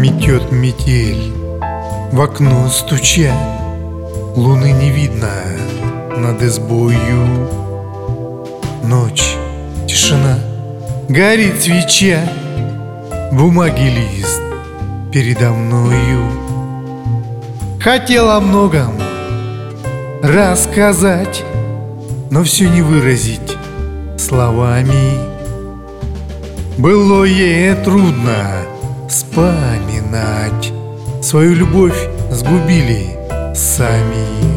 Метет метель, в окно стуча, Луны не видно над избою. Ночь, тишина, горит свеча, Бумаги лист передо мною. Хотел о многом рассказать, Но все не выразить словами. Былое трудно вспоминать, Свою любовь сгубили сами.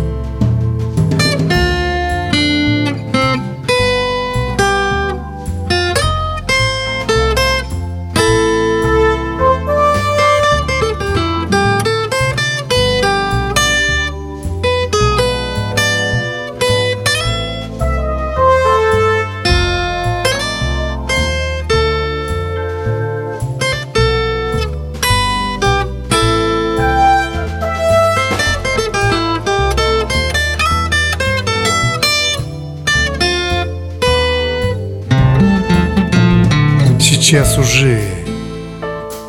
Сейчас уже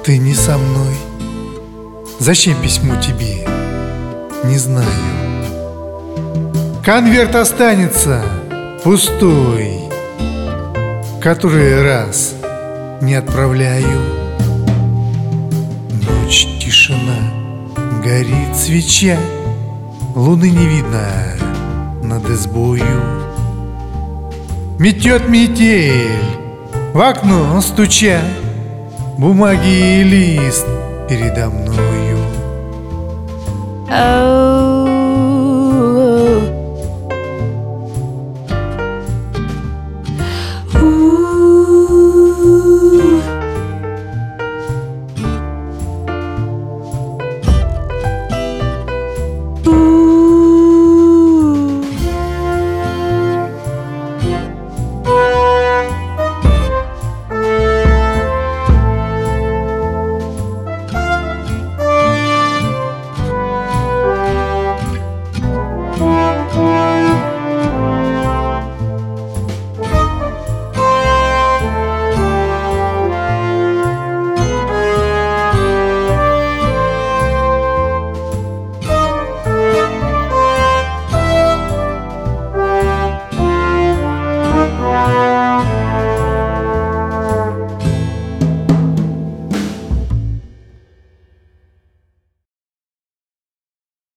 ты не со мной. Зачем письмо тебе? Не знаю. Конверт останется пустой Который раз не отправляю. Ночь, тишина, горит свеча. Луны не видно над избою. Метет метель в окно стуча Бумаги и лист передо мною. Oh